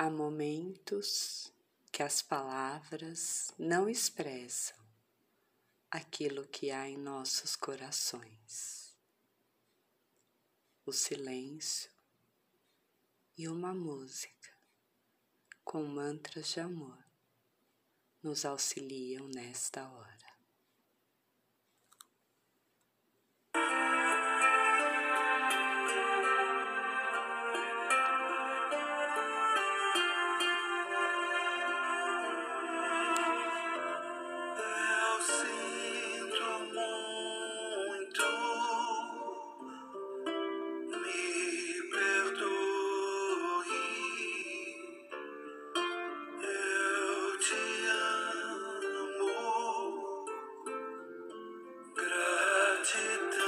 Há momentos que as palavras não expressam aquilo que há em nossos corações. O silêncio e uma música com mantras de amor nos auxiliam nesta hora. to to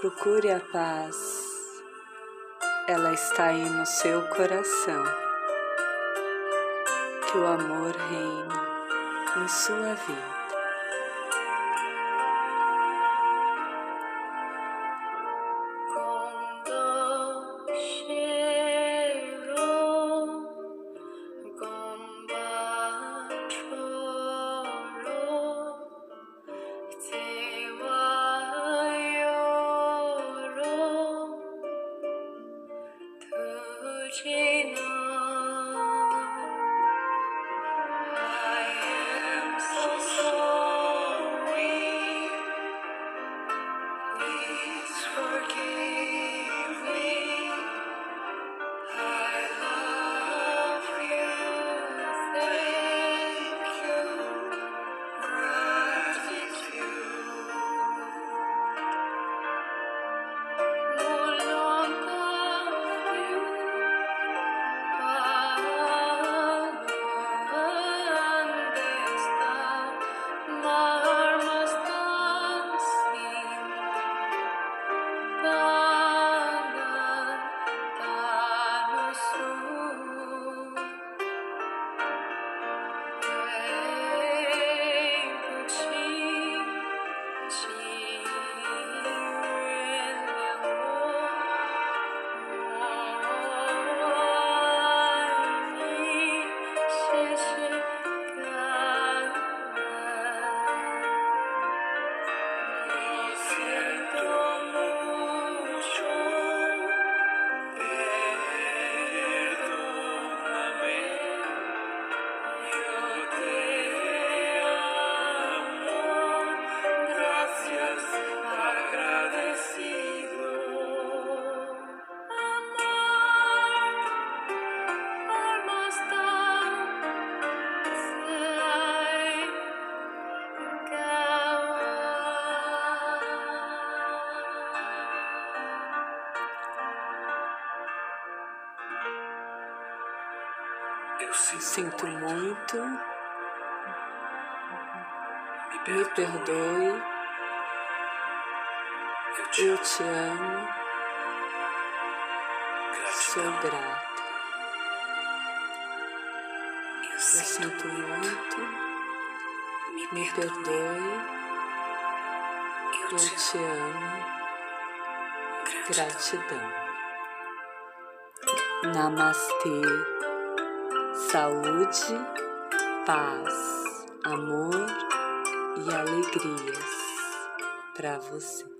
Procure a paz, ela está aí no seu coração. Que o amor reine em sua vida. know. Sinto muito. Me perdoe. Eu te amo. Sou grata. Eu sinto muito. Me perdoe. Eu te amo. Gratidão. Namastê. Saúde, paz, amor e alegrias para você.